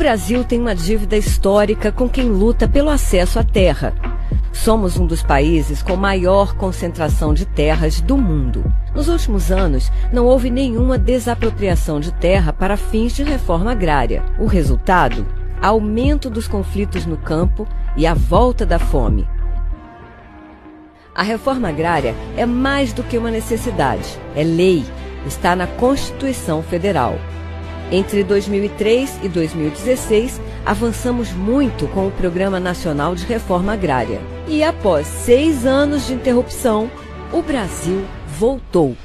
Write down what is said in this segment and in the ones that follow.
Brasil tem uma dívida histórica com quem luta pelo acesso à terra. Somos um dos países com maior concentração de terras do mundo. Nos últimos anos, não houve nenhuma desapropriação de terra para fins de reforma agrária. O resultado? Aumento dos conflitos no campo e a volta da fome. A reforma agrária é mais do que uma necessidade, é lei, está na Constituição Federal. Entre 2003 e 2016, avançamos muito com o Programa Nacional de Reforma Agrária. E após seis anos de interrupção, o Brasil voltou.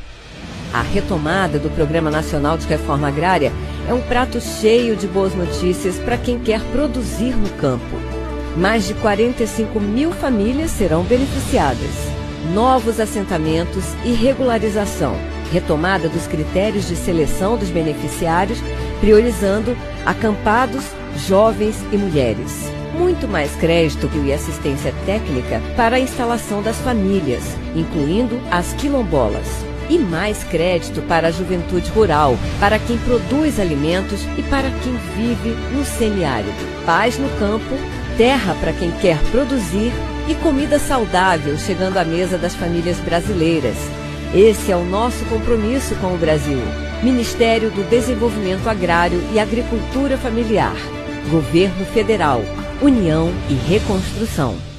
A retomada do Programa Nacional de Reforma Agrária é um prato cheio de boas notícias para quem quer produzir no campo. Mais de 45 mil famílias serão beneficiadas. Novos assentamentos e regularização retomada dos critérios de seleção dos beneficiários, priorizando acampados, jovens e mulheres. Muito mais crédito e assistência técnica para a instalação das famílias, incluindo as quilombolas. E mais crédito para a juventude rural, para quem produz alimentos e para quem vive no semiárido. Paz no campo, terra para quem quer produzir e comida saudável chegando à mesa das famílias brasileiras. Esse é o nosso compromisso com o Brasil. Ministério do Desenvolvimento Agrário e Agricultura Familiar. Governo Federal. União e Reconstrução.